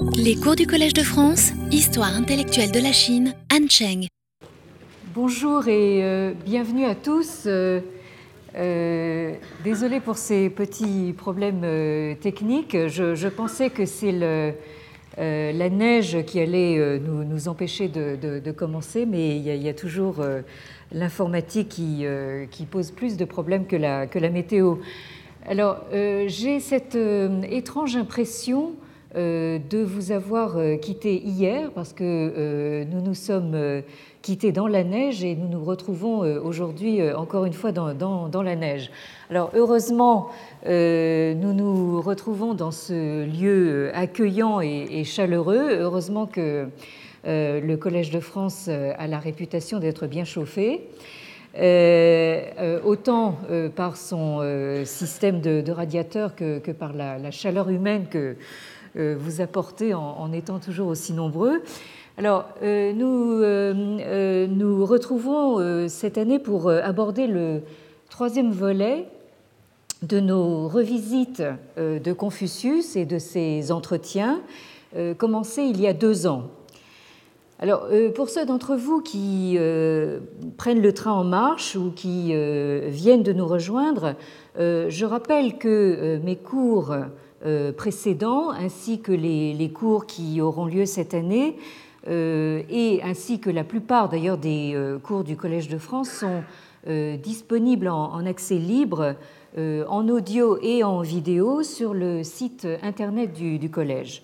Les cours du Collège de France, Histoire intellectuelle de la Chine, Han Cheng. Bonjour et euh, bienvenue à tous. Euh, euh, désolé pour ces petits problèmes techniques. Je, pensais que c'est la neige qui allait nous, empêcher de, commencer, mais il y a, toujours l'informatique qui, pose plus de problèmes que la, météo. Alors, j'ai cette étrange impression de vous avoir euh, quitté hier parce que euh, nous nous sommes euh, quittés dans la neige et nous nous retrouvons euh, aujourd'hui euh, encore une fois dans, la neige. Alors, heureusement, euh, nous nous retrouvons dans ce lieu euh, accueillant et, chaleureux. Heureusement que euh, le Collège de France euh, a la réputation d'être bien chauffé. Euh, euh, autant euh, par son euh, système de, de radiateur que, par la, la chaleur humaine que euh, vous apportez en, étant toujours aussi nombreux. Alors, euh, nous euh, euh, nous retrouvons euh, cette année pour euh, aborder le troisième volet de nos revisites euh, de Confucius et de ses entretiens, euh, commencés il y a deux ans. Alors, euh, pour ceux d'entre vous qui euh, prennent le train en marche ou qui euh, viennent de nous rejoindre, euh, je rappelle que euh, mes cours euh, précédents, ainsi que les, cours qui auront lieu cette année, euh, et ainsi que la plupart d'ailleurs des euh, cours du Collège de France, sont euh, disponibles en, accès libre, euh, en audio et en vidéo, sur le site internet du, Collège.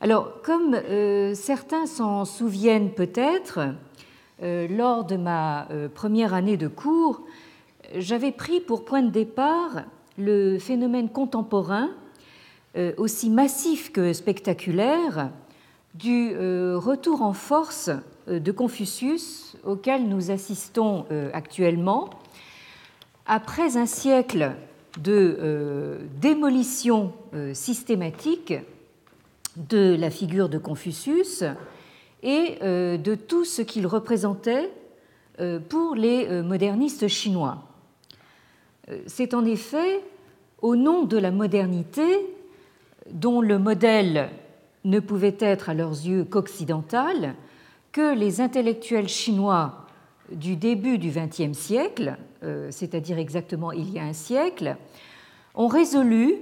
Alors, comme euh, certains s'en souviennent peut-être, euh, lors de ma euh, première année de cours, j'avais pris pour point de départ le phénomène contemporain, euh, aussi massif que spectaculaire, du euh, retour en force euh, de Confucius auquel nous assistons actuellement, après un siècle de démolition systématique de la figure de Confucius et de tout ce qu'il représentait pour les modernistes chinois. Euh, C'est en effet au nom de la modernité, dont le modèle ne pouvait être à leurs yeux qu'occidental, que les intellectuels chinois du début du XXe siècle, euh, c'est-à-dire exactement il y a un siècle, ont résolu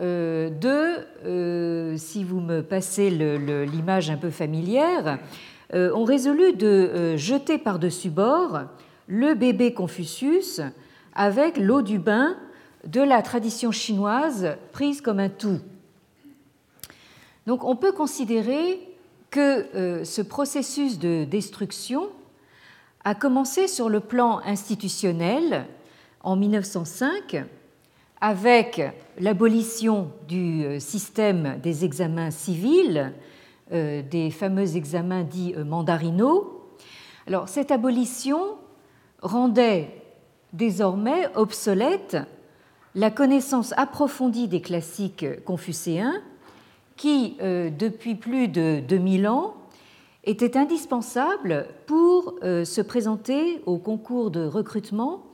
euh, de, si vous me passez l'image un peu familière, ont résolu de jeter par-dessus bord le bébé Confucius avec l'eau du bain de la tradition chinoise prise comme un tout. Donc on peut considérer que euh, ce processus de destruction a commencé sur le plan institutionnel en 1905 avec l'abolition du euh, système des examens civils, euh, des fameux examens dits mandarinaux. Alors cette abolition rendait désormais obsolète la connaissance approfondie des classiques confucéens qui, euh, depuis plus de 2000 ans, était indispensable pour euh, se présenter au concours de recrutement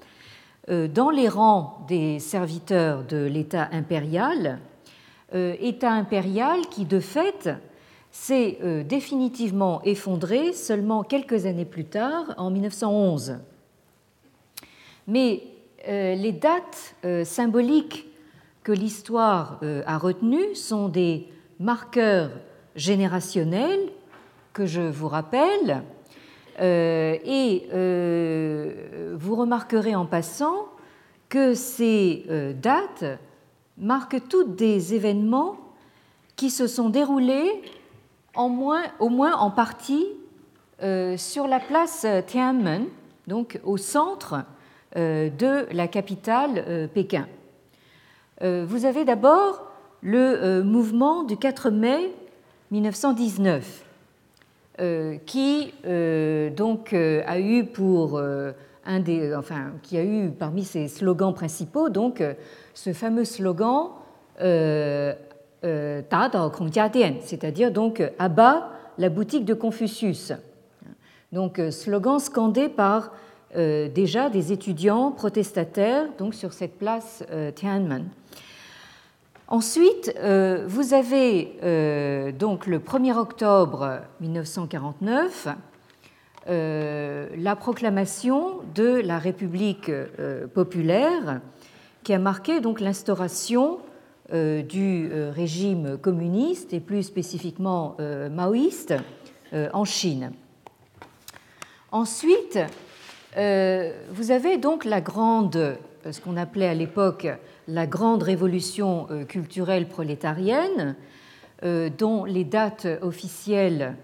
euh, dans les rangs des serviteurs de l'État impérial, État impérial qui, de fait, s'est définitivement effondré seulement quelques années plus tard, en 1911. Mais euh, les dates euh, symboliques que l'histoire euh, a retenues sont des marqueurs générationnels que je vous rappelle. Et vous remarquerez en passant que ces dates marquent toutes des événements qui se sont déroulés au moins en partie sur la place Tiananmen, donc au centre de la capitale euh, Pékin. Euh, Vous avez d'abord le euh, mouvement du 4 mai 1919 euh, qui euh, donc euh, a eu pour euh, un des, enfin, qui a eu parmi ses slogans principaux donc euh, ce fameux slogan euh, euh, c'est-à-dire donc euh, abat la boutique de Confucius. Donc euh, slogan scandé par euh, déjà des étudiants protestataires donc sur cette place euh, Tiananmen. Ensuite, vous avez donc le 1er octobre 1949 la proclamation de la République populaire qui a marqué donc l'instauration euh, du euh, régime communiste et plus spécifiquement euh, maoïste en Chine. Ensuite, vous avez donc la grande, ce qu'on appelait à l'époque la grande révolution culturelle prolétarienne, dont les dates officielles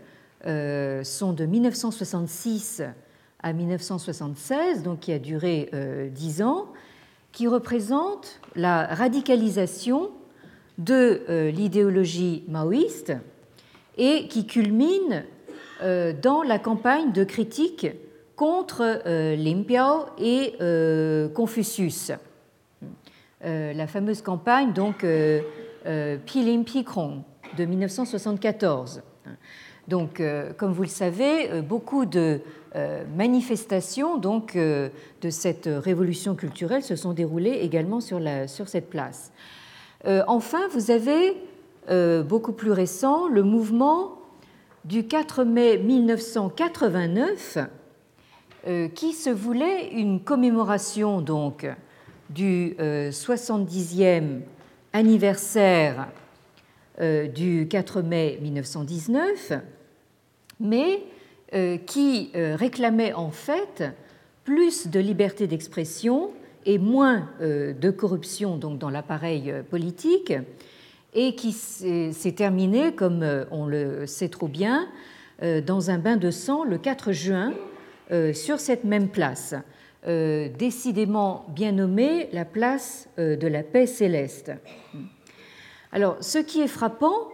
sont de 1966 à 1976, donc qui a duré dix ans, qui représente la radicalisation de euh, l'idéologie maoïste et qui culmine euh, dans la campagne de critique contre euh, Limpiao et Confucius. La fameuse campagne donc Lim Krong de 1974. Donc, comme vous le savez, beaucoup de euh, manifestations donc, euh, de cette révolution culturelle se sont déroulées également sur, la, sur cette place. Euh, enfin, vous avez, beaucoup plus récent, le mouvement du 4 mai 1989 qui se voulait une commémoration donc du 70e anniversaire du 4 mai 1919, mais euh, qui euh, réclamait en fait plus de liberté d'expression et moins euh, de corruption donc dans l'appareil politique et qui s'est terminé, comme on le sait trop bien, dans un bain de sang le 4 juin sur cette même place, décidément bien nommée la place de la paix céleste. Alors, ce qui est frappant,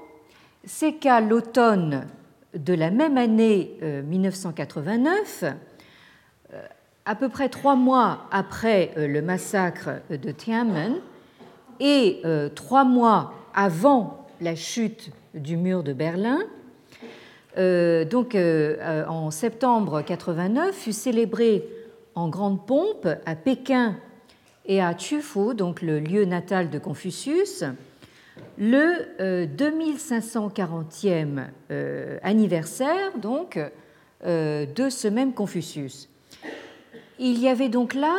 c'est qu'à l'automne de la même année 1989, euh, euh, à peu près trois mois après euh, le massacre de Tiananmen et trois mois avant la chute du mur de Berlin, donc en septembre 89, fut célébré en grande pompe à Pékin et à Chufu, donc le lieu natal de Confucius, le 2540e euh, euh, anniversaire donc euh, de ce même Confucius. Il y avait donc là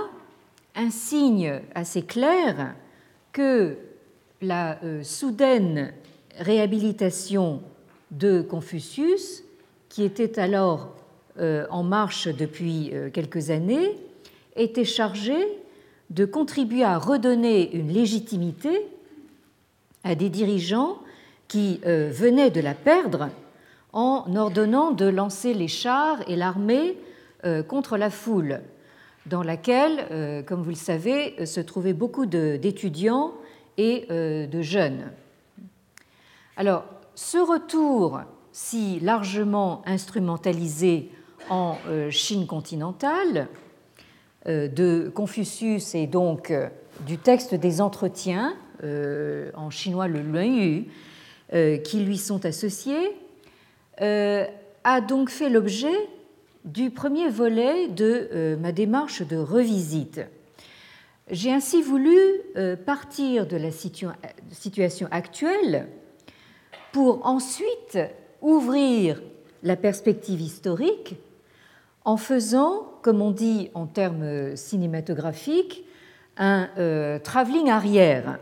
un signe assez clair que la soudaine réhabilitation de Confucius, qui était alors en marche depuis quelques années, était chargée de contribuer à redonner une légitimité à des dirigeants qui euh, venaient de la perdre en ordonnant de lancer les chars et l'armée euh, contre la foule, dans laquelle, euh, comme vous le savez, se trouvaient beaucoup d'étudiants et de jeunes. Alors, ce retour, si largement instrumentalisé en Chine continentale, de Confucius et donc du texte des entretiens euh, en chinois le Luanyu, euh, qui lui sont associés, euh, a donc fait l'objet du premier volet de ma démarche de revisite. J'ai ainsi voulu partir de la situation actuelle pour ensuite ouvrir la perspective historique en faisant, comme on dit en termes cinématographiques, un travelling arrière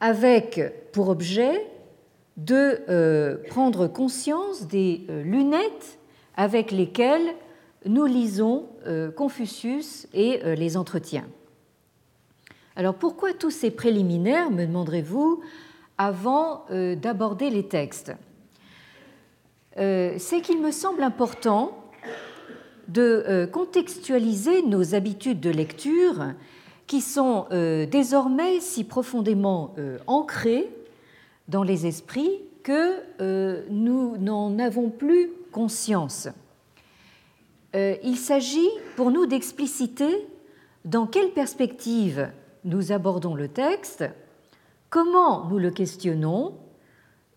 avec pour objet de euh, prendre conscience des euh, lunettes avec lesquelles nous lisons euh, Confucius et les entretiens. Alors pourquoi tous ces préliminaires, me demanderez-vous, avant d'aborder les textes C'est qu'il me semble important de contextualiser nos habitudes de lecture qui sont euh, désormais si profondément euh, ancrés dans les esprits que euh, nous n'en avons plus conscience. Il s'agit pour nous d'expliciter dans quelle perspective nous abordons le texte, comment nous le questionnons,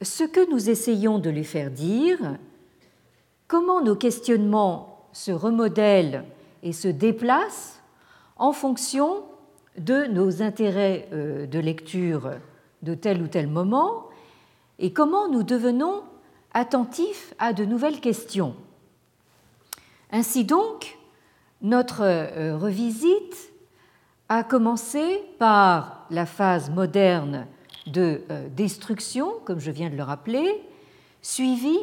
ce que nous essayons de lui faire dire, comment nos questionnements se remodèlent et se déplacent en fonction de nos intérêts euh, de lecture de tel ou tel moment et comment nous devenons attentifs à de nouvelles questions. Ainsi donc, notre euh, revisite a commencé par la phase moderne de euh, destruction, comme je viens de le rappeler, suivie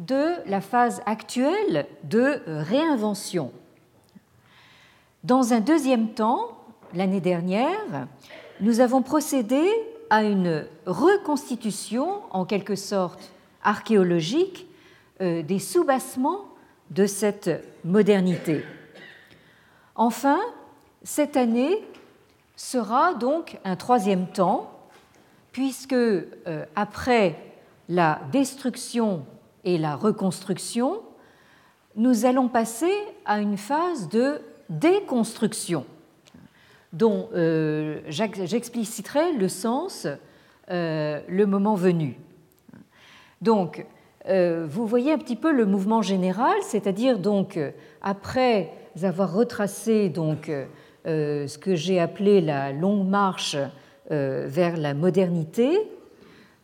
de la phase actuelle de euh, réinvention. Dans un deuxième temps, l'année dernière, nous avons procédé à une reconstitution, en quelque sorte archéologique, euh, des soubassements de cette modernité. Enfin, cette année sera donc un troisième temps, puisque euh, après la destruction et la reconstruction, nous allons passer à une phase de déconstruction, dont euh, j'expliciterai le sens euh, le moment venu. Donc, vous voyez un petit peu le mouvement général, c'est-à-dire donc après avoir retracé donc ce que j'ai appelé la longue marche euh, vers la modernité,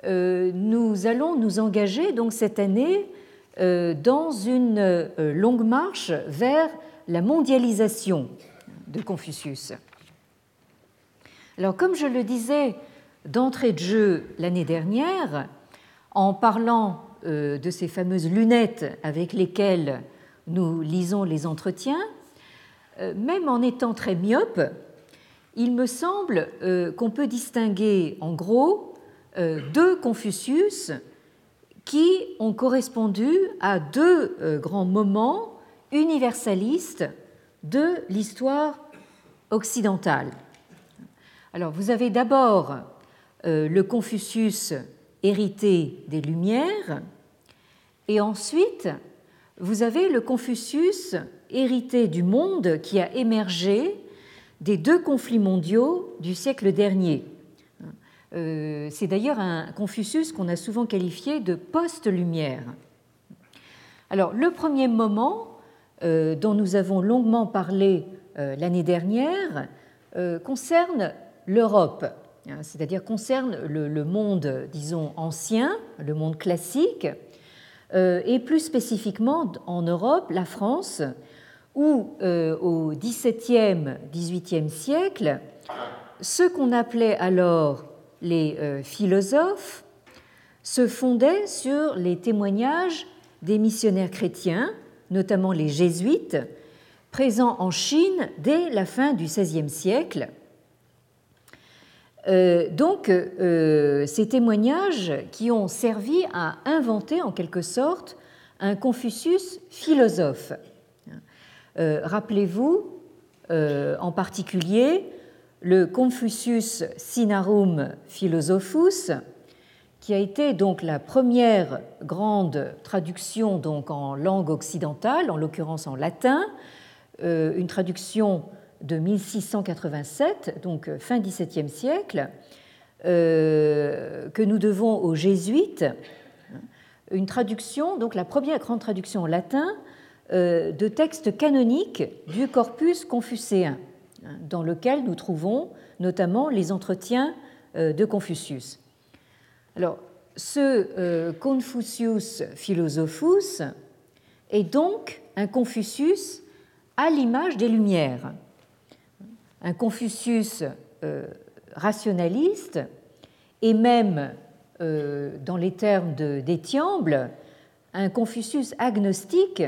euh, nous allons nous engager donc cette année euh, dans une longue marche vers la mondialisation de Confucius. Alors, comme je le disais d'entrée de jeu l'année dernière, en parlant de ces fameuses lunettes avec lesquelles nous lisons les entretiens, même en étant très myope, il me semble euh, qu'on peut distinguer en gros euh, deux Confucius qui ont correspondu à deux euh, grands moments universalistes de l'histoire occidentale. Alors vous avez d'abord le Confucius hérité des Lumières et ensuite vous avez le Confucius hérité du monde qui a émergé des deux conflits mondiaux du siècle dernier. Euh, c'est d'ailleurs un Confucius qu'on a souvent qualifié de post-lumière. Alors, le premier moment euh, dont nous avons longuement parlé euh, l'année dernière concerne l'Europe, hein, c'est-à-dire concerne le, monde, disons, ancien, le monde classique, et plus spécifiquement en Europe, la France, où euh, au XVIIe, XVIIIe siècle, ce qu'on appelait alors les euh, philosophes se fondaient sur les témoignages des missionnaires chrétiens, notamment les jésuites, présents en Chine dès la fin du XVIe siècle. Euh, donc, ces témoignages qui ont servi à inventer en quelque sorte un Confucius philosophe. Euh, rappelez-vous euh, en particulier le Confucius Sinarum Philosophus, qui a été donc la première grande traduction donc en langue occidentale, en l'occurrence en latin, euh, une traduction de 1687, donc fin XVIIe siècle, que nous devons aux jésuites, une traduction, donc la première grande traduction en latin de textes canoniques du corpus confucéen, hein, dans lequel nous trouvons notamment les entretiens euh, de Confucius. Alors, ce euh, Confucius Philosophus est donc un Confucius à l'image des Lumières, un Confucius rationaliste et même, dans les termes d'Étiamble, un Confucius agnostique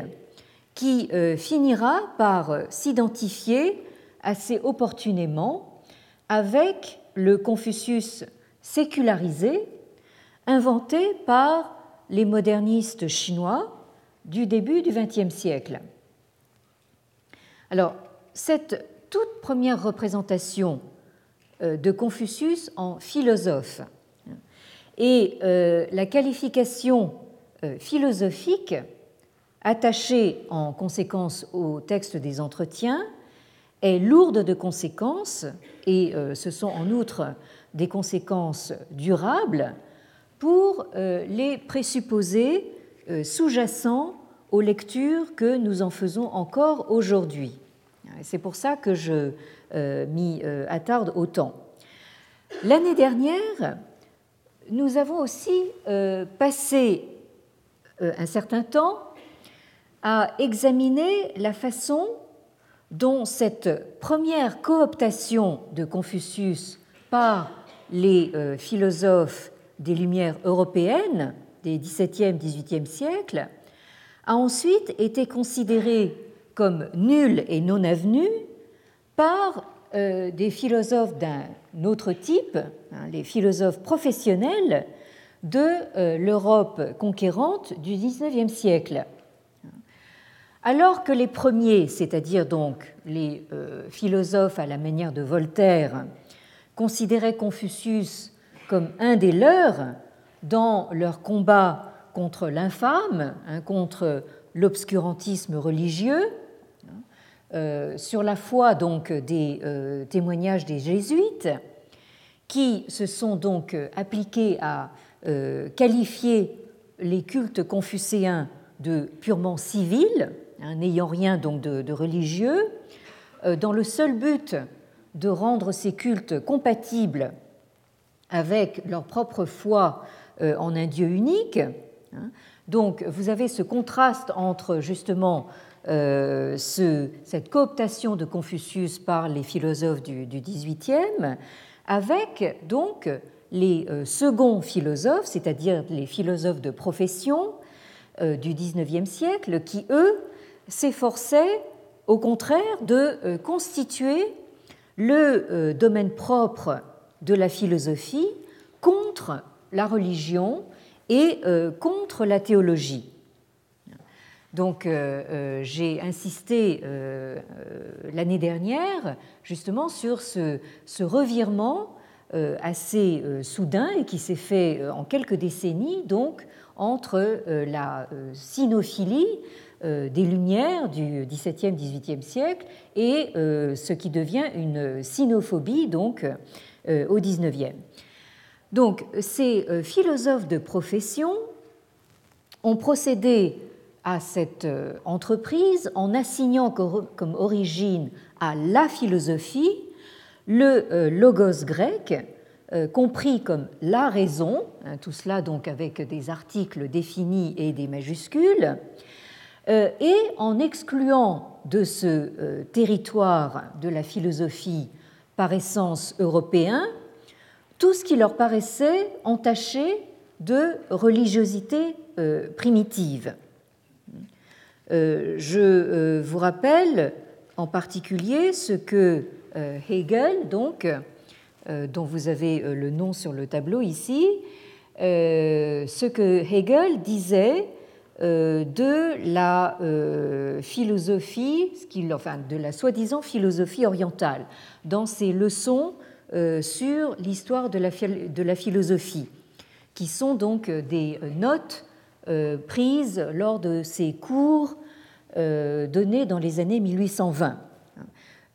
qui euh, finira par euh, s'identifier assez opportunément avec le Confucius sécularisé inventé par les modernistes chinois du début du XXe siècle. Alors, cette toute première représentation euh, de Confucius en philosophe et la qualification philosophique attachée en conséquence au texte des entretiens, est lourde de conséquences, et euh, ce sont en outre des conséquences durables, pour euh, les présupposés euh, sous-jacents aux lectures que nous en faisons encore aujourd'hui. C'est pour ça que je m'y attarde autant. L'année dernière, nous avons aussi passé un certain temps à examiner la façon dont cette première cooptation de Confucius par les euh, philosophes des Lumières européennes des XVIIe, XVIIIe siècles a ensuite été considérée comme nulle et non avenue par euh, des philosophes d'un autre type, hein, les philosophes professionnels de euh, l'Europe conquérante du XIXe siècle. Alors que les premiers, c'est-à-dire donc les euh, philosophes à la manière de Voltaire, considéraient Confucius comme un des leurs dans leur combat contre l'infâme, hein, contre l'obscurantisme religieux, euh, sur la foi donc des euh, témoignages des jésuites, qui se sont donc appliqués à qualifier les cultes confucéens de purement civils, Hein, n'ayant rien donc de, religieux, euh, dans le seul but de rendre ces cultes compatibles avec leur propre foi euh, en un Dieu unique. Hein. Donc vous avez ce contraste entre justement euh, cette cooptation de Confucius par les philosophes du, XVIIIe avec donc les seconds philosophes, c'est-à-dire les philosophes de profession du XIXe siècle, qui eux s'efforçait au contraire de euh, constituer le euh, domaine propre de la philosophie contre la religion et euh, contre la théologie. Donc j'ai insisté l'année dernière justement sur ce, ce revirement assez soudain et qui s'est fait en quelques décennies donc entre la sinophilie des Lumières du XVIIe, XVIIIe siècle et euh, ce qui devient une sinophobie donc euh, au XIXe. Donc ces philosophes de profession ont procédé à cette entreprise en assignant comme origine à la philosophie le logos grec, compris comme la raison, hein, tout cela donc avec des articles définis et des majuscules, euh, et en excluant de ce euh, territoire de la philosophie par essence européen tout ce qui leur paraissait entaché de religiosité euh, primitive. Je vous rappelle en particulier ce que Hegel, donc, dont vous avez le nom sur le tableau ici, ce que Hegel disait euh, de la euh, philosophie, enfin de la soi-disant philosophie orientale, dans ses leçons euh, sur l'histoire de la philosophie, qui sont donc des notes prises lors de ses cours donnés dans les années 1820.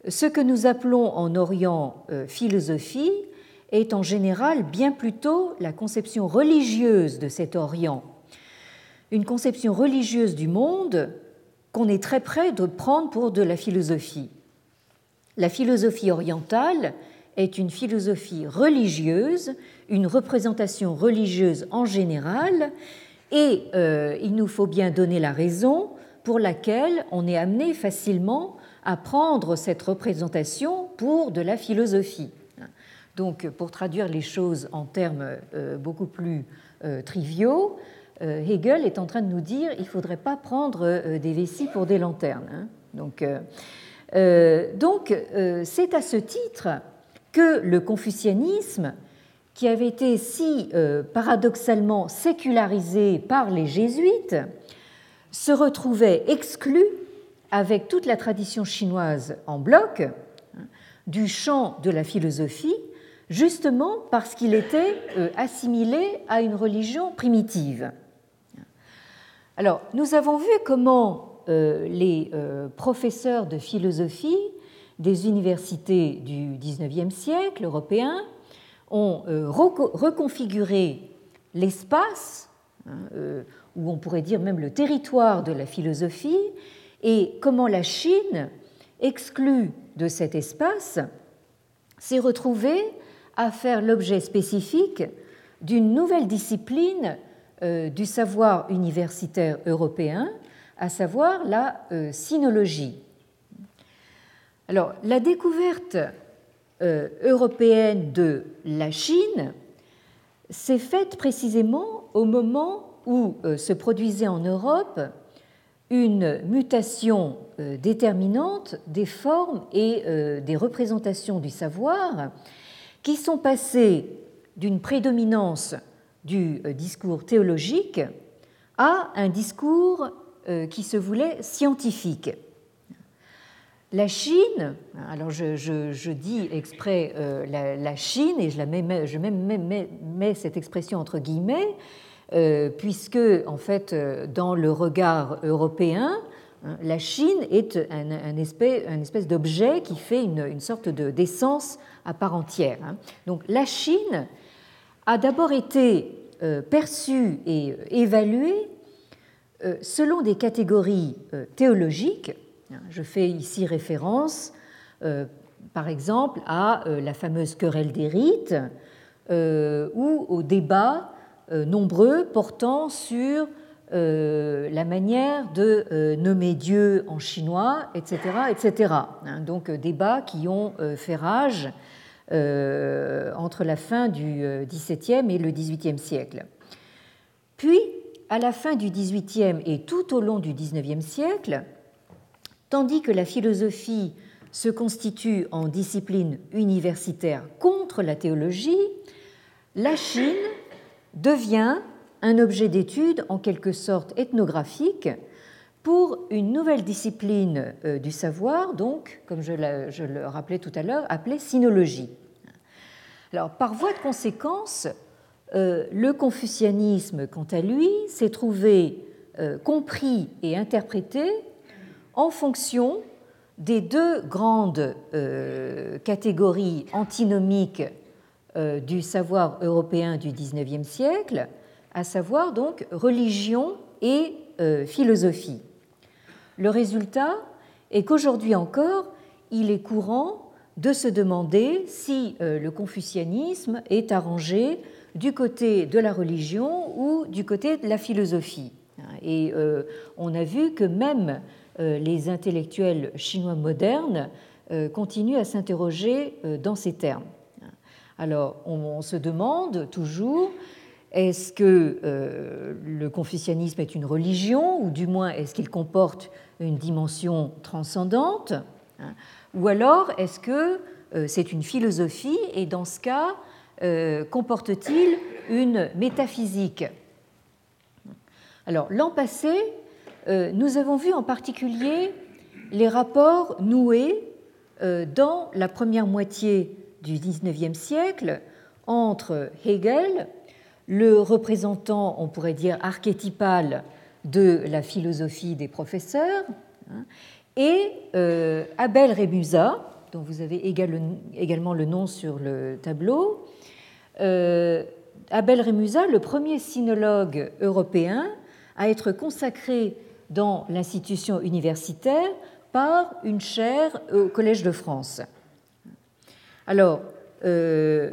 Ce que nous appelons en Orient philosophie est en général bien plutôt la conception religieuse de cet Orient une conception religieuse du monde qu'on est très près de prendre pour de la philosophie. La philosophie orientale est une philosophie religieuse, une représentation religieuse en général, et euh, il nous faut bien donner la raison pour laquelle on est amené facilement à prendre cette représentation pour de la philosophie. Donc, pour traduire les choses en termes euh, beaucoup plus euh, triviaux, Hegel est en train de nous dire il ne faudrait pas prendre euh, des vessies pour des lanternes. Hein. Donc, euh, c'est à ce titre que le confucianisme, qui avait été si paradoxalement sécularisé par les jésuites, se retrouvait exclu avec toute la tradition chinoise en bloc hein, du champ de la philosophie, justement parce qu'il était assimilé à une religion primitive. Alors, nous avons vu comment euh, les euh, professeurs de philosophie des universités du XIXe siècle européens ont euh, reconfiguré l'espace, hein, ou on pourrait dire même le territoire de la philosophie, et comment la Chine, exclue de cet espace, s'est retrouvée à faire l'objet spécifique d'une nouvelle discipline du savoir universitaire européen, à savoir la euh, sinologie. Alors, la découverte euh, européenne de la Chine s'est faite précisément au moment où se produisait en Europe une mutation déterminante des formes et des représentations du savoir qui sont passées d'une prédominance du euh, discours théologique à un discours euh, qui se voulait scientifique. La Chine, alors je, dis exprès euh, la, Chine et je, la mets, je mets, cette expression entre guillemets, puisque en fait dans le regard européen, hein, la Chine est un, espèce, d'objet qui fait une, sorte d'essence à part entière. Hein. Donc la Chine a d'abord été euh, perçu et euh, évalué euh, selon des catégories théologiques. Je fais ici référence, par exemple, à la fameuse querelle des rites ou aux débats nombreux portant sur la manière de nommer Dieu en chinois, etc. etc. Hein, donc débats qui ont fait rage entre la fin du XVIIe et le XVIIIe siècle. Puis, à la fin du XVIIIe et tout au long du XIXe siècle, tandis que la philosophie se constitue en discipline universitaire contre la théologie, la Chine devient un objet d'étude en quelque sorte ethnographique pour une nouvelle discipline euh, du savoir, donc, comme je, le rappelais tout à l'heure, appelée sinologie. Alors, par voie de conséquence, euh, le confucianisme, quant à lui, s'est trouvé euh, compris et interprété en fonction des deux grandes catégories antinomiques du savoir européen du XIXe siècle, à savoir donc religion et philosophie. Le résultat est qu'aujourd'hui encore, il est courant de se demander si euh, le confucianisme est arrangé du côté de la religion ou du côté de la philosophie. Et euh, on a vu que même euh, les intellectuels chinois modernes continuent à s'interroger dans ces termes. Alors on se demande toujours est-ce que le confucianisme est une religion, ou du moins est-ce qu'il comporte une dimension transcendante hein, Ou alors, est-ce que euh, c'est une philosophie et dans ce cas, euh, comporte-t-il une métaphysique? Alors, l'an passé, euh, nous avons vu en particulier les rapports noués dans la première moitié du XIXe siècle entre Hegel, le représentant, on pourrait dire, archétypal de la philosophie des professeurs, hein, et euh, Abel Remusa, dont vous avez également le nom sur le tableau. Euh, Abel Remusa, le premier sinologue européen à être consacré dans l'institution universitaire par une chaire au Collège de France. Alors, euh,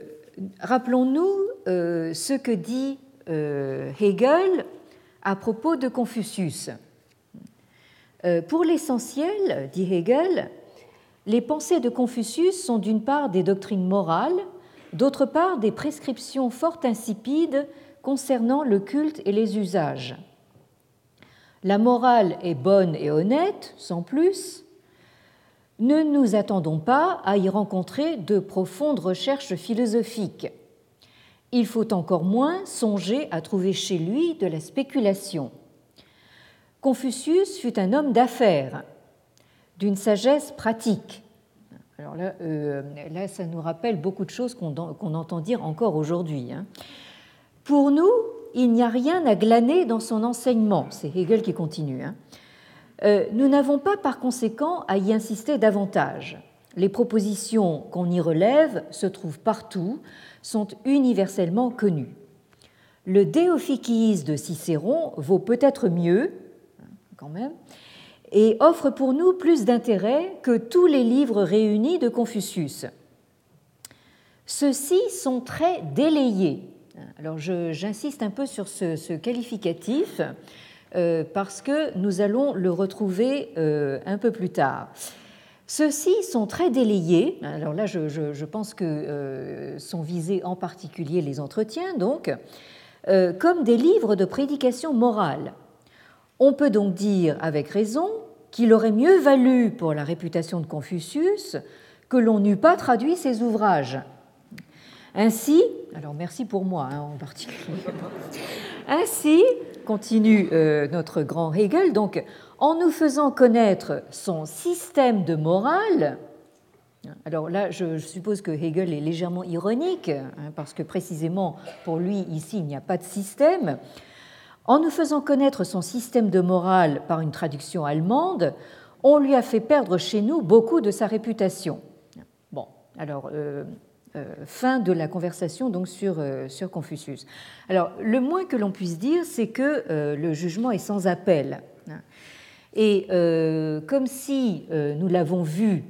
rappelons-nous ce que dit Hegel à propos de Confucius. Euh, pour l'essentiel, dit Hegel, les pensées de Confucius sont d'une part des doctrines morales, d'autre part des prescriptions fort insipides concernant le culte et les usages. La morale est bonne et honnête, sans plus. Ne nous attendons pas à y rencontrer de profondes recherches philosophiques il faut encore moins songer à trouver chez lui de la spéculation. Confucius fut un homme d'affaires, d'une sagesse pratique. Alors là, euh, là, ça nous rappelle beaucoup de choses qu'on entend dire encore aujourd'hui. Hein. Pour nous, il n'y a rien à glaner dans son enseignement. C'est Hegel qui continue. Hein. Euh, nous n'avons pas par conséquent à y insister davantage. Les propositions qu'on y relève se trouvent partout, sont universellement connus. Le Déophyquis de Cicéron vaut peut-être mieux, quand même, et offre pour nous plus d'intérêt que tous les livres réunis de Confucius. Ceux-ci sont très délayés Alors j'insiste un peu sur ce, qualificatif parce que nous allons le retrouver un peu plus tard. Ceux-ci sont très délayés. Alors là, je, pense que sont visés en particulier les entretiens, donc, comme des livres de prédication morale. On peut donc dire avec raison qu'il aurait mieux valu pour la réputation de Confucius que l'on n'eût pas traduit ses ouvrages. Ainsi, alors merci pour moi hein, en particulier, ainsi, continue euh, notre grand Hegel, donc en nous faisant connaître son système de morale, alors là, je, suppose que Hegel est légèrement ironique, hein, parce que précisément pour lui, ici, il n'y a pas de système. En nous faisant connaître son système de morale par une traduction allemande, on lui a fait perdre chez nous beaucoup de sa réputation. Bon, alors, euh, euh, fin de la conversation donc sur, euh, sur Confucius. Alors, le moins que l'on puisse dire, c'est que le jugement est sans appel. Et comme si nous l'avons vu,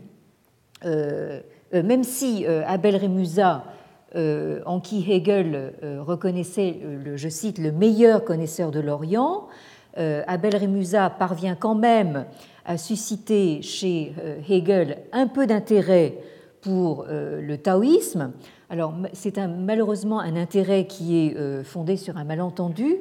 même si Abel Remusa euh, en qui Hegel euh, reconnaissait, je cite, le meilleur connaisseur de l'Orient, euh, Abel Remusa parvient quand même à susciter chez Hegel un peu d'intérêt pour le taoïsme. Alors c'est malheureusement un intérêt qui est fondé sur un malentendu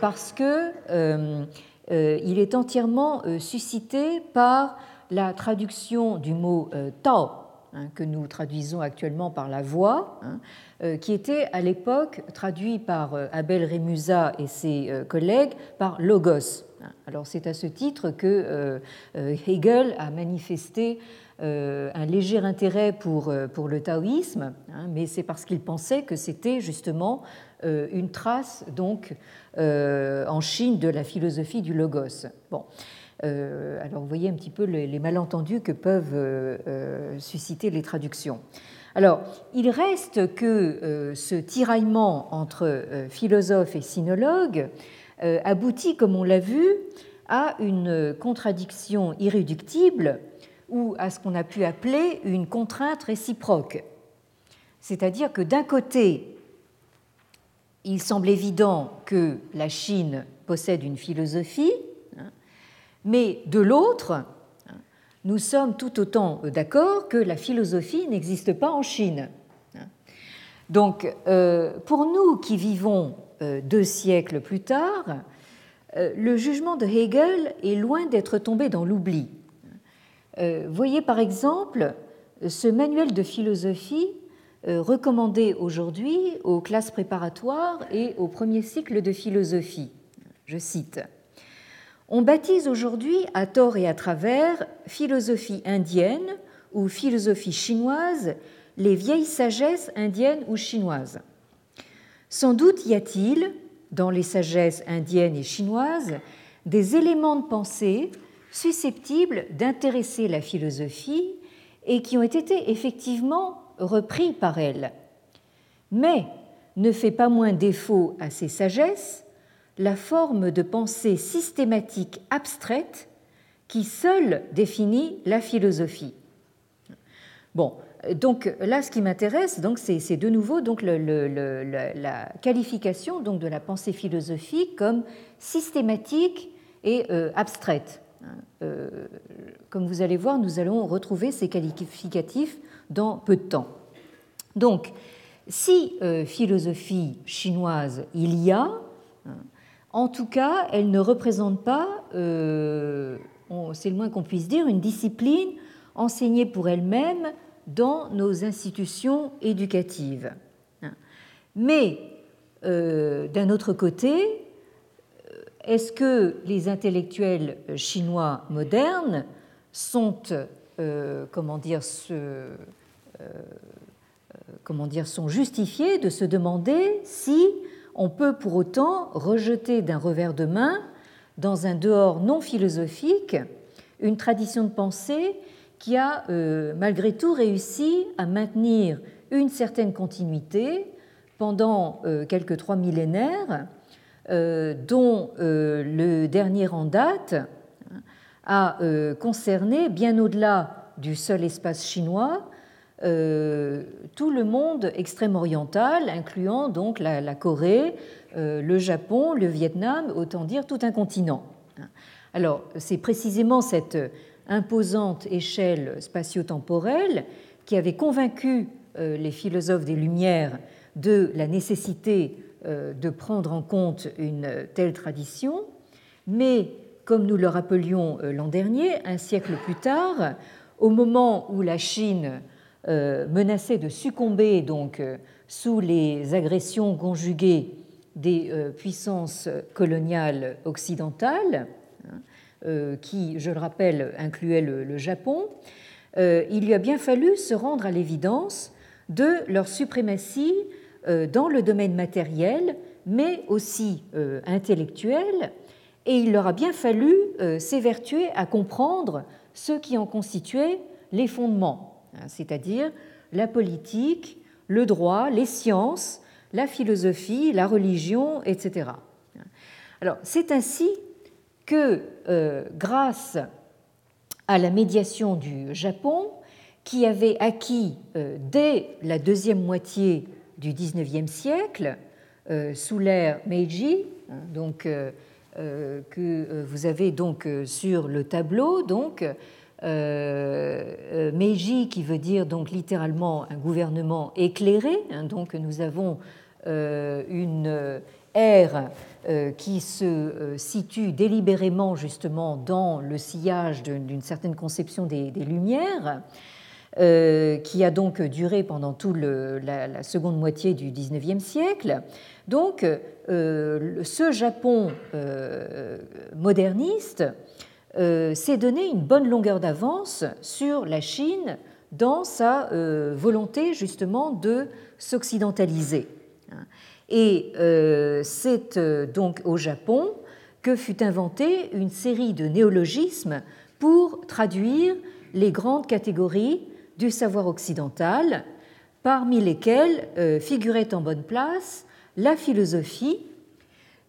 parce que il est entièrement suscité par la traduction du mot Tao Hein, que nous traduisons actuellement par la voix, hein, euh, qui était à l'époque traduit par euh, Abel Remusa et ses euh, collègues par logos. Hein. Alors c'est à ce titre que Hegel a manifesté un léger intérêt pour, pour le taoïsme, mais c'est parce qu'il pensait que c'était justement une trace donc en Chine de la philosophie du logos. Euh, alors vous voyez un petit peu les, malentendus que peuvent euh, euh, susciter les traductions. Alors, il reste que ce tiraillement entre philosophes et sinologues aboutit, comme on l'a vu, à une contradiction irréductible ou à ce qu'on a pu appeler une contrainte réciproque. C'est-à-dire que d'un côté, il semble évident que la Chine possède une philosophie, mais de l'autre, nous sommes tout autant d'accord que la philosophie n'existe pas en Chine. Donc, euh, pour nous qui vivons euh, deux siècles plus tard, euh, le jugement de Hegel est loin d'être tombé dans l'oubli. Voyez par exemple ce manuel de philosophie recommandé aujourd'hui aux classes préparatoires et au premier cycle de philosophie. Je cite on baptise aujourd'hui, à tort et à travers, philosophie indienne ou philosophie chinoise les vieilles sagesses indiennes ou chinoises. Sans doute y a-t-il, dans les sagesses indiennes et chinoises, des éléments de pensée susceptibles d'intéresser la philosophie et qui ont été effectivement repris par elle. Mais ne fait pas moins défaut à ces sagesses la forme de pensée systématique abstraite qui seule définit la philosophie. Bon, donc là, ce qui m'intéresse, donc, c'est de nouveau donc la qualification donc de la pensée philosophique comme systématique et euh, abstraite. Euh, comme vous allez voir, nous allons retrouver ces qualificatifs dans peu de temps. Donc, si euh, philosophie chinoise il y a, en tout cas, elle ne représente pas, euh, c'est le moins qu'on puisse dire, une discipline enseignée pour elle-même dans nos institutions éducatives. Mais, euh, d'un autre côté, est-ce que les intellectuels chinois modernes sont, comment dire, comment dire, sont justifiés de se demander si on peut pour autant rejeter d'un revers de main, dans un dehors non philosophique, une tradition de pensée qui a euh, malgré tout réussi à maintenir une certaine continuité pendant euh, quelques trois millénaires, euh, dont le dernier en date a concerné, bien au-delà du seul espace chinois, tout le monde extrême-oriental, incluant donc la, Corée, le Japon, le Vietnam, autant dire tout un continent. Alors, c'est précisément cette imposante échelle spatio-temporelle qui avait convaincu les philosophes des Lumières de la nécessité de prendre en compte une telle tradition, mais comme nous le rappelions euh, l'an dernier, un siècle plus tard, au moment où la Chine euh, menaçait de succomber donc euh, sous les agressions conjuguées des puissances coloniales occidentales, hein, qui, je le rappelle, incluaient le Japon, il lui a bien fallu se rendre à l'évidence de leur suprématie dans le domaine matériel, mais aussi intellectuel, et il leur a bien fallu euh, s'évertuer à comprendre ce qui en constituait les fondements, hein, c'est-à-dire la politique, le droit, les sciences, la philosophie, la religion, etc. Alors c'est ainsi que, euh, grâce à la médiation du Japon, qui avait acquis euh, dès la deuxième moitié du XIXe siècle, sous l'ère Meiji, donc euh, que euh, vous avez donc euh, sur le tableau, donc Meiji qui veut dire donc littéralement un gouvernement éclairé. Hein, donc nous avons une ère qui se situe délibérément justement dans le sillage d'une certaine conception des, Lumières. Qui a donc duré pendant toute la, seconde moitié du XIXe siècle. Donc, euh, ce Japon euh, moderniste euh, s'est donné une bonne longueur d'avance sur la Chine dans sa volonté justement de s'occidentaliser. Et c'est donc au Japon que fut inventée une série de néologismes pour traduire les grandes catégories du savoir occidental, parmi lesquelles figurait en bonne place la philosophie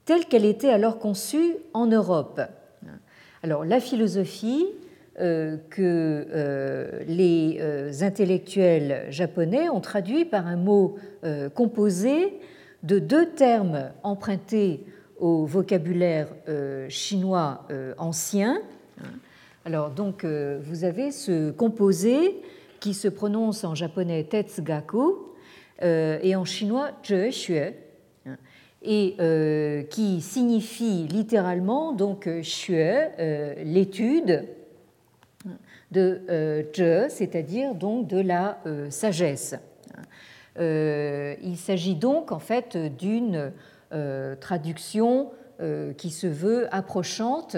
telle qu'elle était alors conçue en Europe. Alors la philosophie euh, que euh, les euh, intellectuels japonais ont traduit par un mot composé de deux termes empruntés au vocabulaire chinois ancien. Alors donc vous avez ce composé qui se prononce en japonais Tetsugaku et en chinois Zhe et euh, qui signifie littéralement donc euh, xue, euh, l'étude de zhe, c'est-à-dire donc de la sagesse. il s'agit donc en fait d'une traduction qui se veut approchante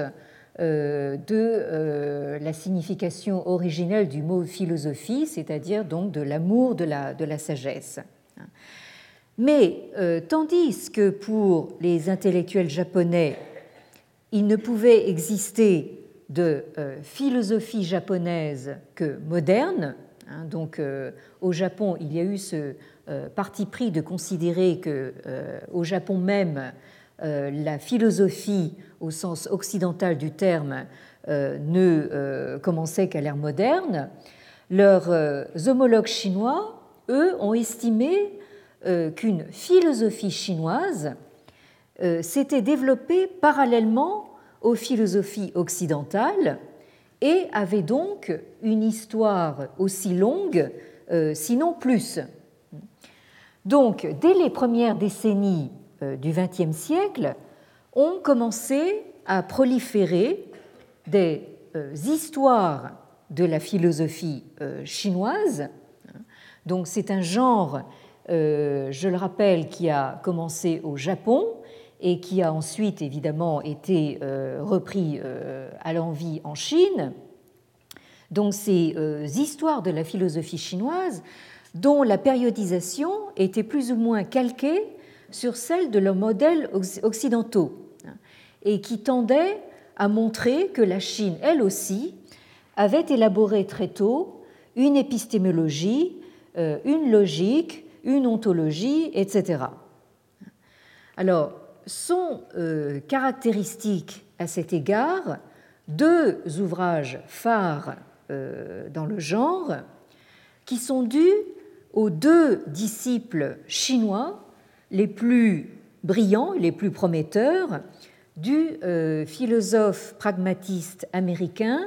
de la signification originelle du mot philosophie, c'est-à-dire donc de l'amour de la, sagesse. Mais euh, tandis que pour les intellectuels japonais, il ne pouvait exister de euh, philosophie japonaise que moderne, hein, donc euh, au Japon, il y a eu ce parti pris de considérer que au Japon même, la philosophie au sens occidental du terme ne commençait qu'à l'ère moderne. Leurs homologues chinois, eux, ont estimé euh, qu'une philosophie chinoise euh, s'était développée parallèlement aux philosophies occidentales et avait donc une histoire aussi longue, euh, sinon plus. Donc, dès les premières décennies du XXe siècle, ont commencé à proliférer des histoires de la philosophie chinoise. Donc, c'est un genre euh, je le rappelle, qui a commencé au Japon et qui a ensuite évidemment été euh, repris euh, à l'envie en Chine. Donc ces histoires de la philosophie chinoise dont la périodisation était plus ou moins calquée sur celle de leurs modèles occidentaux et qui tendaient à montrer que la Chine, elle aussi, avait élaboré très tôt une épistémologie, une logique, une ontologie, etc. Alors, sont euh, caractéristiques à cet égard deux ouvrages phares euh, dans le genre qui sont dus aux deux disciples chinois les plus brillants les plus prometteurs du euh, philosophe pragmatiste américain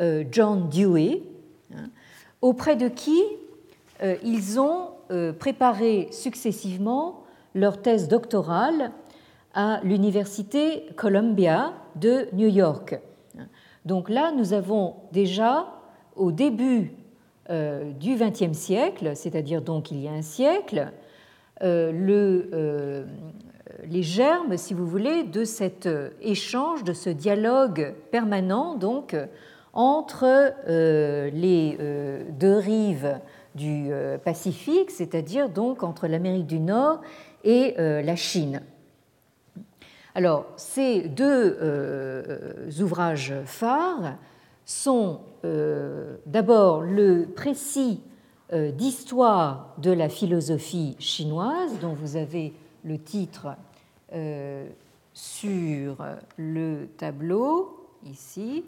euh, John Dewey, hein, auprès de qui euh, ils ont préparé successivement leur thèse doctorale à l'université Columbia de New York. Donc là, nous avons déjà, au début du XXe siècle, c'est-à-dire donc il y a un siècle, le, les germes, si vous voulez, de cet euh, échange, de ce dialogue permanent donc entre euh, les euh, deux rives du Pacifique, c'est-à-dire donc entre l'Amérique du Nord et la Chine. Alors, ces deux ouvrages phares sont d'abord le précis d'histoire de la philosophie chinoise, dont vous avez le titre euh, sur le tableau, ici,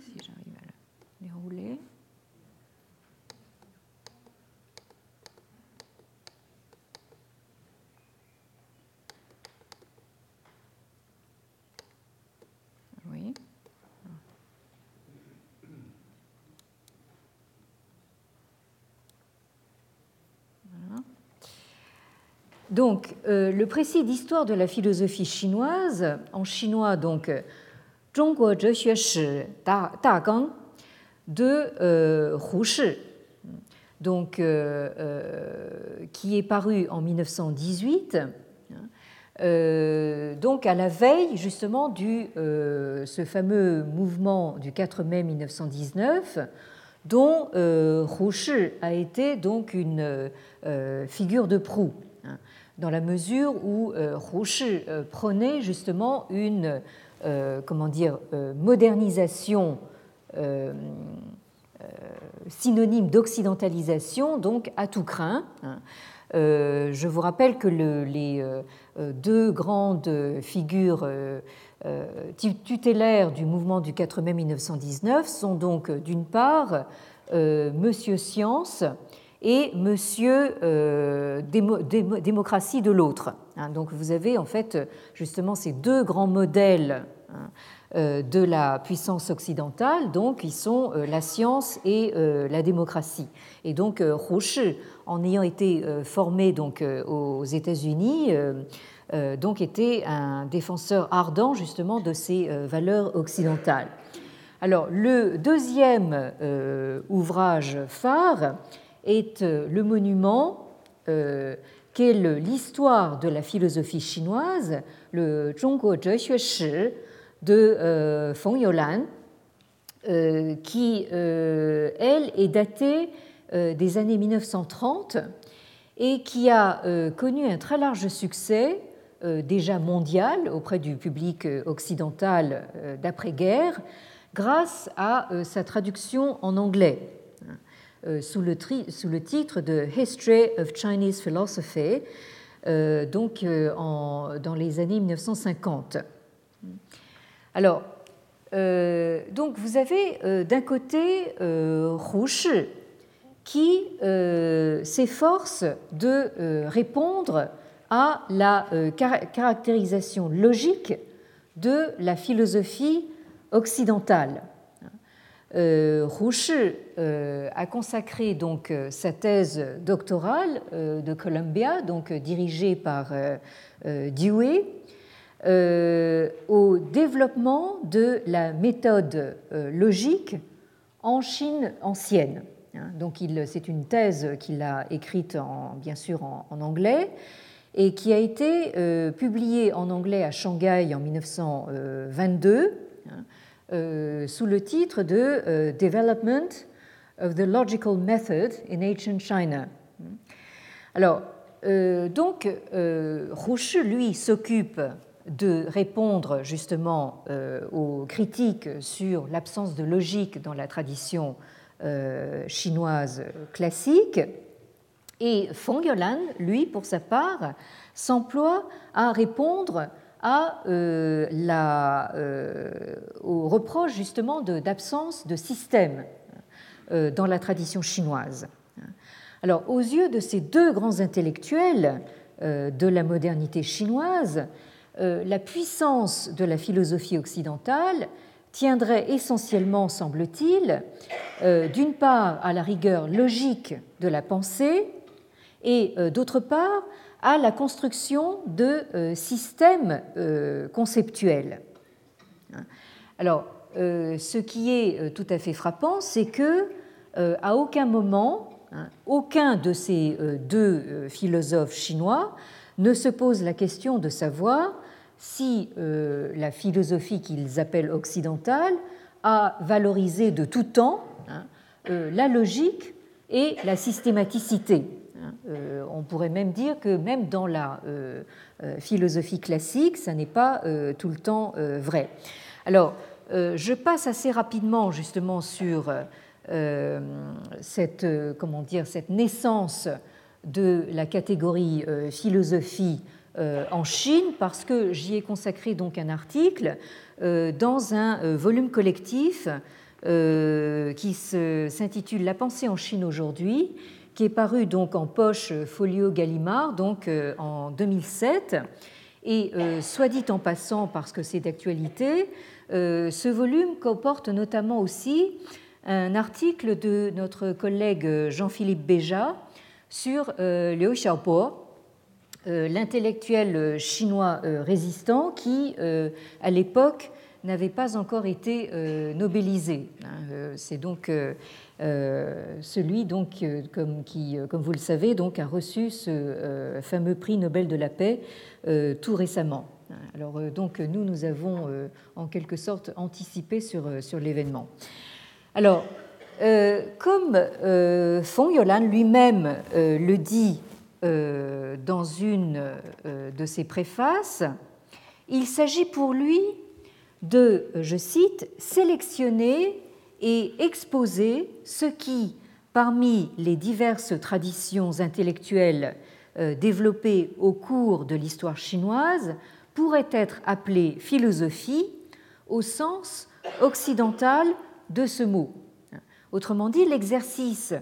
si j'arrive à le dérouler. Donc, euh, le précis d'histoire de la philosophie chinoise, en chinois, donc, Zhongguo Da Gang de euh, Hu Shi, donc, euh, qui est paru en 1918, donc à la veille justement du ce fameux mouvement du 4 mai 1919, dont Hu Shi a été donc une figure de proue dans la mesure où euh, Rouchi euh, prenait justement une euh, comment dire, modernisation synonyme d'occidentalisation, donc à tout craint. Hein. je vous rappelle que les deux grandes figures tutélaires du mouvement du 4 mai 1919 sont donc d'une part Monsieur Science, et Monsieur euh, démocratie de l'autre. Hein. donc vous avez en fait justement ces deux grands modèles hein, euh, de la puissance occidentale, donc qui sont euh, la science et la démocratie. Et donc Shi, en ayant été formé donc aux États-Unis, donc était un défenseur ardent justement de ces valeurs occidentales. Alors le deuxième ouvrage phare est euh, le monument euh, qu'est l'histoire de la philosophie chinoise, le Zhongguo Zhexue Shi de euh, Feng Youlan, qui, elle, est datée des années 1930 et qui a connu un très large succès déjà mondial auprès du public occidental d'après-guerre grâce à sa traduction en anglais. Euh, sous le, titre de History of Chinese Philosophy, euh, donc euh, dans les années 1950. Alors, donc vous avez d'un côté Hu Shi qui s'efforce de répondre à la caractérisation logique de la philosophie occidentale euh, euh, a consacré donc euh, sa thèse doctorale euh, de Columbia, donc dirigée par Dewey, au développement de la méthode logique en Chine ancienne. Hein, donc c'est une thèse qu'il a écrite en, bien sûr en, anglais et qui a été publiée en anglais à Shanghai en 1922 euh, sous le titre de euh, Development of the Logical Method in Ancient China. Alors, euh, donc, Rouchu, lui, s'occupe de répondre justement aux critiques sur l'absence de logique dans la tradition chinoise classique. Et Feng Yolan, lui, pour sa part, s'emploie à répondre à euh, la, euh, au reproche justement d'absence de, système dans la tradition chinoise. Alors, aux yeux de ces deux grands intellectuels de la modernité chinoise, la puissance de la philosophie occidentale tiendrait essentiellement, semble-t-il, d'une part à la rigueur logique de la pensée et d'autre part à la construction de euh, systèmes euh, conceptuels. Alors, euh, ce qui est tout à fait frappant, c'est que à aucun moment, aucun de ces deux philosophes chinois ne se pose la question de savoir si la philosophie qu'ils appellent occidentale a valorisé de tout temps hein, la logique et la systématicité. Euh, on pourrait même dire que même dans la euh, euh, philosophie classique, ça n'est pas tout le temps vrai. Alors, je passe assez rapidement justement sur cette, comment dire, cette naissance de la catégorie philosophie en Chine parce que j'y ai consacré donc un article dans un volume collectif qui s'intitule La pensée en Chine aujourd'hui qui est paru donc en poche euh, folio Gallimard donc euh, en 2007. Et euh, soit dit en passant, parce que c'est d'actualité, ce volume comporte notamment aussi un article de notre collègue Jean-Philippe Béja sur Liu Xiaobo, l'intellectuel chinois résistant qui, à l'époque, n'avait pas encore été nobélisé. Hein, c'est donc euh, celui donc, euh, comme, qui, euh, comme vous le savez, donc, a reçu ce fameux prix Nobel de la paix tout récemment. Alors donc nous, nous avons en quelque sorte anticipé sur, sur l'événement. Alors, comme Fong Yolan lui-même le dit dans une de ses préfaces, il s'agit pour lui de, je cite, sélectionner et exposer ce qui, parmi les diverses traditions intellectuelles euh, développées au cours de l'histoire chinoise, pourrait être appelé philosophie au sens occidental de ce mot. Autrement dit, l'exercice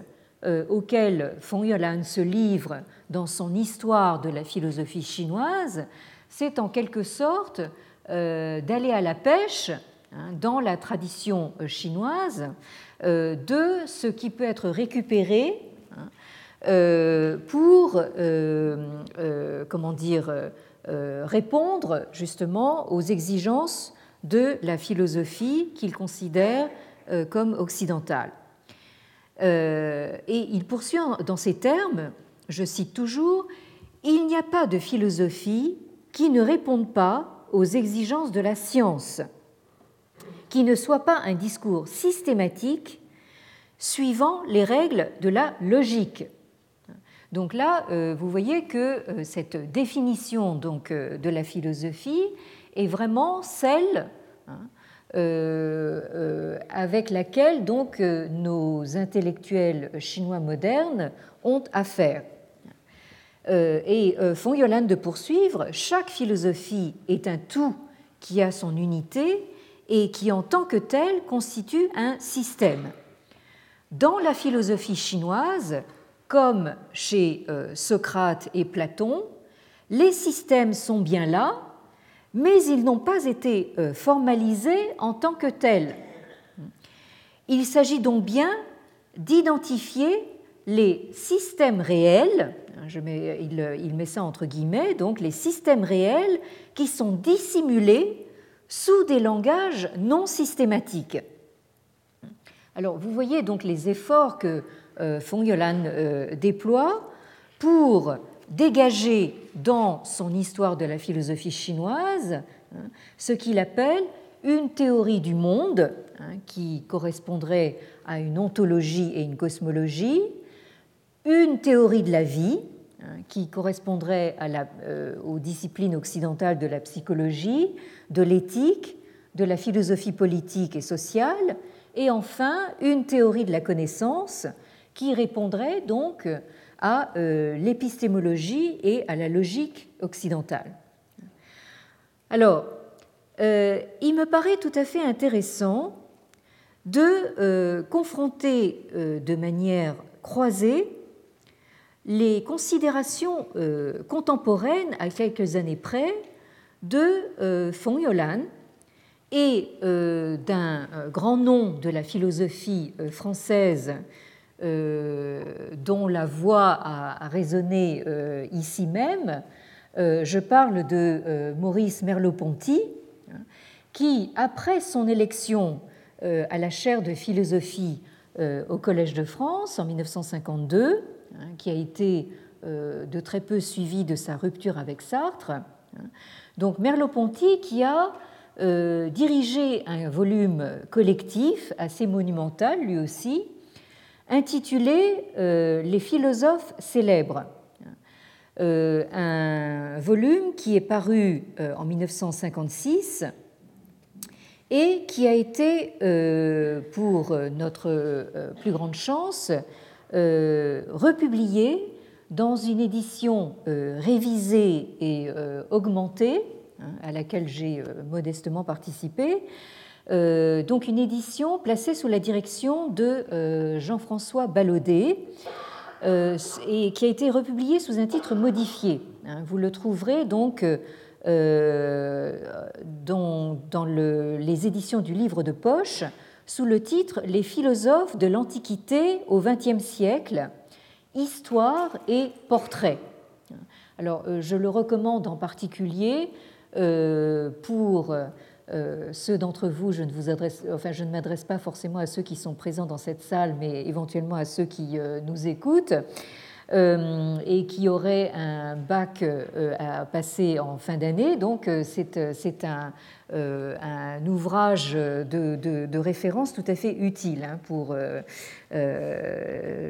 euh, auquel Feng Yuan se livre dans son histoire de la philosophie chinoise, c'est en quelque sorte euh, d'aller à la pêche Hein, dans la tradition euh, chinoise euh, de ce qui peut être récupéré hein, euh, pour comment dire, répondre justement aux exigences de la philosophie qu'il considère comme occidentale. Et il poursuit dans ces termes, je cite toujours, Il n'y a pas de philosophie qui ne réponde pas aux exigences de la science qui ne soit pas un discours systématique suivant les règles de la logique. Donc là, euh, vous voyez que euh, cette définition donc, euh, de la philosophie est vraiment celle hein, avec laquelle donc, nos intellectuels chinois modernes ont affaire. Et font Yolande de poursuivre, chaque philosophie est un tout qui a son unité et qui en tant que tel constitue un système. Dans la philosophie chinoise, comme chez euh, Socrate et Platon, les systèmes sont bien là, mais ils n'ont pas été euh, formalisés en tant que tels. Il s'agit donc bien d'identifier les systèmes réels, je mets, il, met ça entre guillemets, donc les systèmes réels qui sont dissimulés sous des langages non systématiques. Alors, vous voyez donc les efforts que euh, Fong Yolan euh, déploie pour dégager dans son histoire de la philosophie chinoise hein, ce qu'il appelle une théorie du monde hein, qui correspondrait à une ontologie et une cosmologie, une théorie de la vie Hein, qui correspondrait euh, aux disciplines occidentales de la psychologie, de l'éthique, de la philosophie politique et sociale, et enfin une théorie de la connaissance qui répondrait donc à euh, l'épistémologie et à la logique occidentale. Alors, euh, il me paraît tout à fait intéressant de confronter de manière croisée les considérations contemporaines à quelques années près de Fong Yolan et d'un grand nom de la philosophie française dont la voix a résonné ici même, euh, je parle de euh, Maurice Merleau-Ponty, hein, qui, après son élection euh, à la chaire de philosophie au Collège de France en 1952, hein, qui a été de très peu suivi de sa rupture avec Sartre, donc Merleau-Ponty qui a dirigé un volume collectif assez monumental lui aussi, intitulé Les philosophes célèbres. Euh, un volume qui est paru euh, en 1956 et qui a été, euh, pour notre plus grande chance, republié dans une édition révisée et augmentée, hein, à laquelle j'ai modestement participé, donc une édition placée sous la direction de Jean-François Ballaudet, euh, et qui a été republié sous un titre modifié. Hein. Vous le trouverez donc euh, dans, les éditions du livre de poche sous le titre Les philosophes de l'Antiquité au XXe siècle, Histoire et portrait. Alors, euh, je le recommande en particulier pour euh, ceux d'entre vous, je ne, vous adresse, enfin, je ne m'adresse pas forcément à ceux qui sont présents dans cette salle, mais éventuellement à ceux qui euh, nous écoutent. Euh, et qui auraient un bac à passer en fin d'année. Donc c'est un, un, ouvrage de, de, référence tout à fait utile hein, pour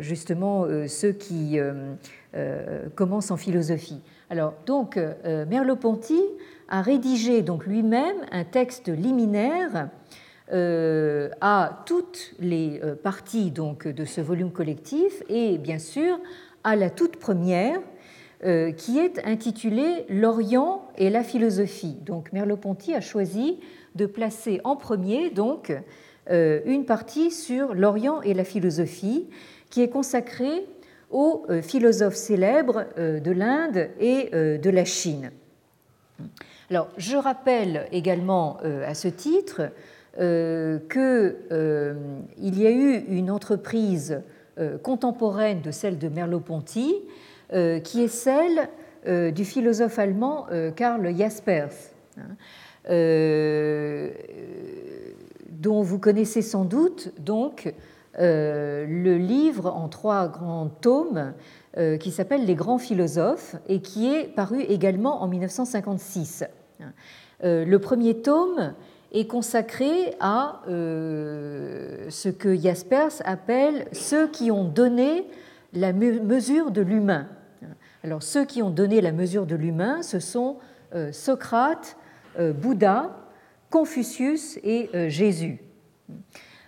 justement ceux qui commencent en philosophie. Alors donc Merleau-Ponty a rédigé donc lui-même un texte liminaire euh, à toutes les euh, parties donc de ce volume collectif et bien sûr à la toute première euh, qui est intitulée L'Orient et la philosophie. Donc Merleau-Ponty a choisi de placer en premier donc une partie sur l'Orient et la philosophie qui est consacrée aux philosophes célèbres de l'Inde et de la Chine. Alors, je rappelle également euh, à ce titre euh, qu'il euh, y a eu une entreprise contemporaine de celle de Merleau-Ponty, qui est celle du philosophe allemand Karl Jaspers, hein, dont vous connaissez sans doute donc le livre en trois grands tomes qui s'appelle Les grands philosophes et qui est paru également en 1956. Euh, le premier tome est consacré à euh, ce que Jaspers appelle ceux qui ont donné la mesure de l'humain. Alors ceux qui ont donné la mesure de l'humain, ce sont euh, Socrate, Bouddha, Confucius et Jésus.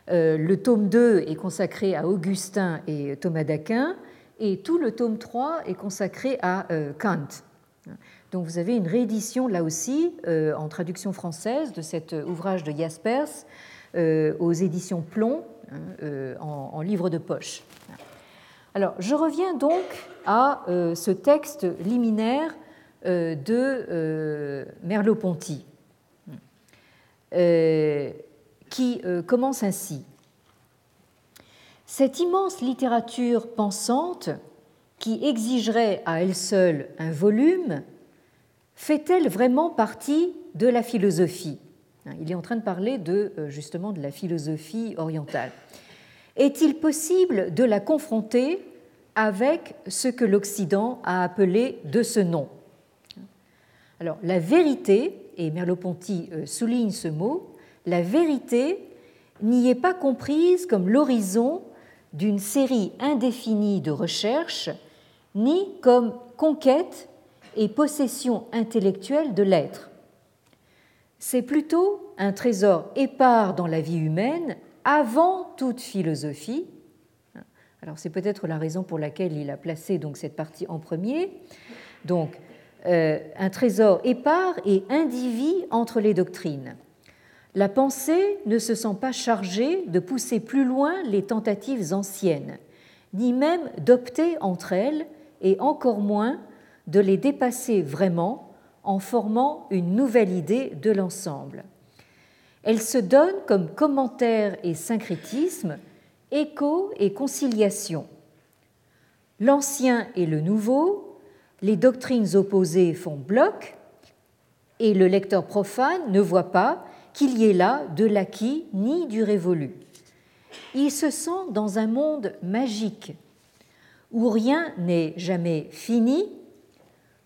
Le tome 2 est consacré à Augustin et Thomas d'Aquin et tout le tome 3 est consacré à Kant. Donc vous avez une réédition là aussi euh, en traduction française de cet ouvrage de Jaspers euh, aux éditions Plomb hein, euh, en, livre de poche. Alors je reviens donc à ce texte liminaire de Merleau-Ponty qui commence ainsi. Cette immense littérature pensante qui exigerait à elle seule un volume fait-elle vraiment partie de la philosophie hein, Il est en train de parler de, euh, justement de la philosophie orientale. Est-il possible de la confronter avec ce que l'Occident a appelé de ce nom Alors, la vérité, et Merleau-Ponty euh, souligne ce mot, la vérité n'y est pas comprise comme l'horizon d'une série indéfinie de recherches, ni comme conquête et possession intellectuelle de l'être. C'est plutôt un trésor épars dans la vie humaine avant toute philosophie. Alors c'est peut-être la raison pour laquelle il a placé donc cette partie en premier. Donc euh, un trésor épars et indivis entre les doctrines. la pensée ne se sent pas chargée de pousser plus loin les tentatives anciennes, ni même d'opter entre elles, et encore moins de les dépasser vraiment en formant une nouvelle idée de l'ensemble. Elle se donne comme commentaire et syncrétisme, écho et conciliation. L'ancien et le nouveau, les doctrines opposées font bloc, et le lecteur profane ne voit pas qu'il y ait là de l'acquis ni du révolu. Il se sent dans un monde magique où rien n'est jamais fini,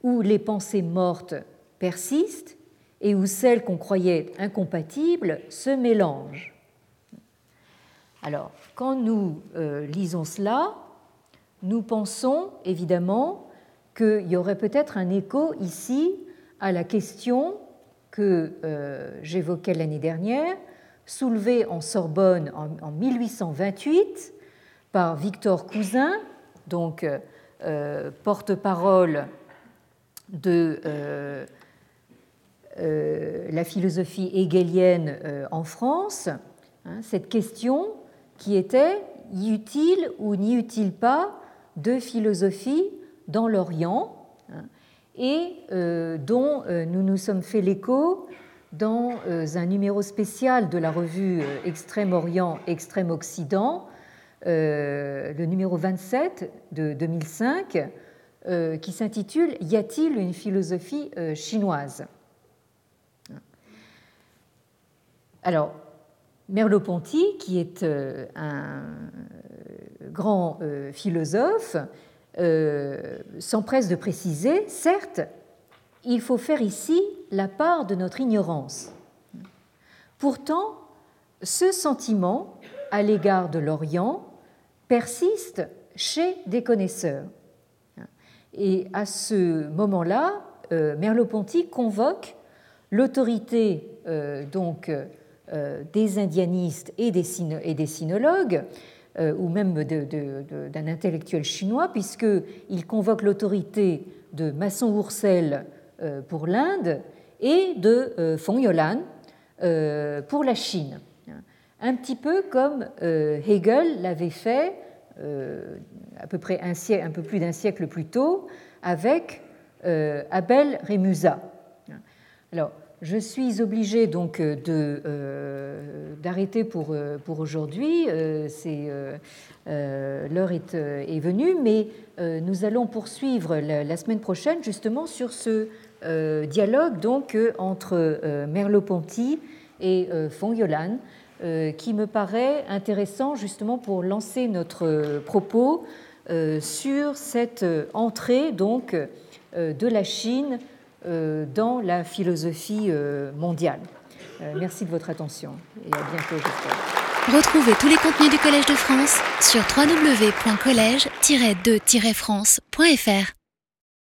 où les pensées mortes persistent et où celles qu'on croyait incompatibles se mélangent. Alors, quand nous euh, lisons cela, nous pensons évidemment qu'il y aurait peut-être un écho ici à la question que euh, j'évoquais l'année dernière, soulevée en Sorbonne en, 1828 par Victor Cousin, donc euh, porte-parole de euh, la philosophie hegelienne en France, hein, cette question qui était y utile ou n'y utile pas de philosophie dans l'Orient et euh, dont euh, nous nous sommes fait l'écho dans euh, un numéro spécial de la revue Extrême-Orient, Extrême-Occident, le numéro 27 de 2005, qui s'intitule Y a-t-il une philosophie chinoise? Alors, Merleau-Ponty, qui est un grand philosophe, euh, s'empresse de préciser, certes, il faut faire ici la part de notre ignorance. Pourtant, ce sentiment à l'égard de l'Orient persiste chez des connaisseurs. Et à ce moment-là, euh, Merleau-Ponty convoque l'autorité euh, donc des indianistes et des, sinologues euh, ou même d'un intellectuel chinois, puisqu'il convoque l'autorité de Masson Oursel euh, pour l'Inde et de euh, Feng Yolan pour la Chine. Un petit peu comme Hegel l'avait fait à peu près un, peu plus d'un siècle plus tôt avec Abel Rémusat. Alors, je suis obligée donc euh, euh, d'arrêter pour, euh, pour aujourd'hui. L'heure est, est, venue, mais nous allons poursuivre la, semaine prochaine justement sur ce dialogue donc entre Merleau-Ponty et Fong-Yolan, qui me paraît intéressant justement pour lancer notre propos sur cette entrée donc de la Chine euh, dans la philosophie euh, mondiale. Euh, merci de votre attention et à bientôt, Retrouvez tous les contenus du Collège de France sur www.colège-2-france.fr.